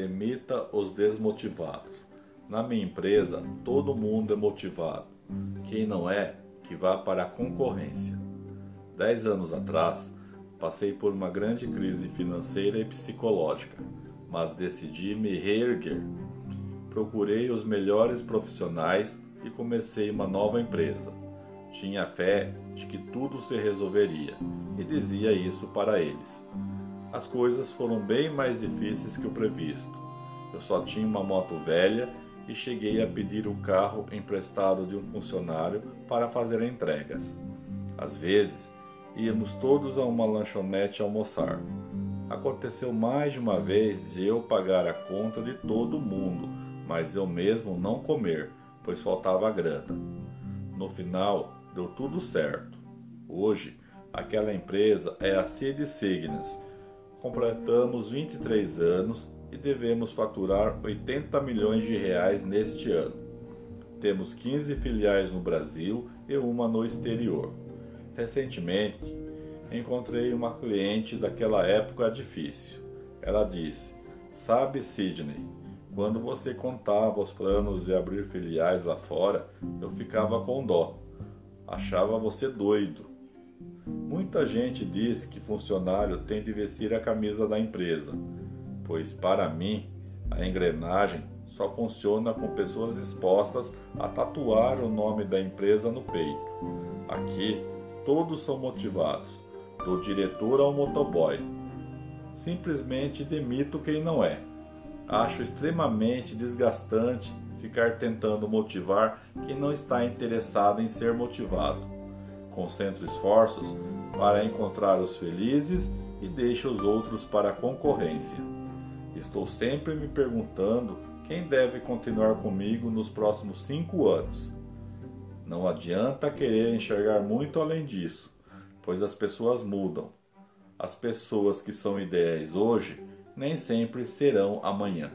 demita os desmotivados. Na minha empresa, todo mundo é motivado. Quem não é, que vá para a concorrência. Dez anos atrás, passei por uma grande crise financeira e psicológica, mas decidi me reerguer. Procurei os melhores profissionais e comecei uma nova empresa. Tinha fé de que tudo se resolveria e dizia isso para eles. As coisas foram bem mais difíceis que o previsto. Eu só tinha uma moto velha e cheguei a pedir o carro emprestado de um funcionário para fazer entregas. Às vezes, íamos todos a uma lanchonete almoçar. Aconteceu mais de uma vez de eu pagar a conta de todo mundo, mas eu mesmo não comer, pois faltava grana. No final, deu tudo certo. Hoje, aquela empresa é a Cid Signas. Completamos 23 anos e devemos faturar 80 milhões de reais neste ano. Temos 15 filiais no Brasil e uma no exterior. Recentemente, encontrei uma cliente daquela época difícil. Ela disse: Sabe, Sidney, quando você contava os planos de abrir filiais lá fora, eu ficava com dó. Achava você doido. Muita gente diz que funcionário tem de vestir a camisa da empresa pois para mim a engrenagem só funciona com pessoas dispostas a tatuar o nome da empresa no peito. Aqui todos são motivados, do diretor ao motoboy. Simplesmente demito quem não é. Acho extremamente desgastante ficar tentando motivar quem não está interessado em ser motivado. Concentro esforços para encontrar os felizes e deixo os outros para a concorrência. Estou sempre me perguntando quem deve continuar comigo nos próximos cinco anos. Não adianta querer enxergar muito além disso, pois as pessoas mudam. As pessoas que são ideais hoje nem sempre serão amanhã.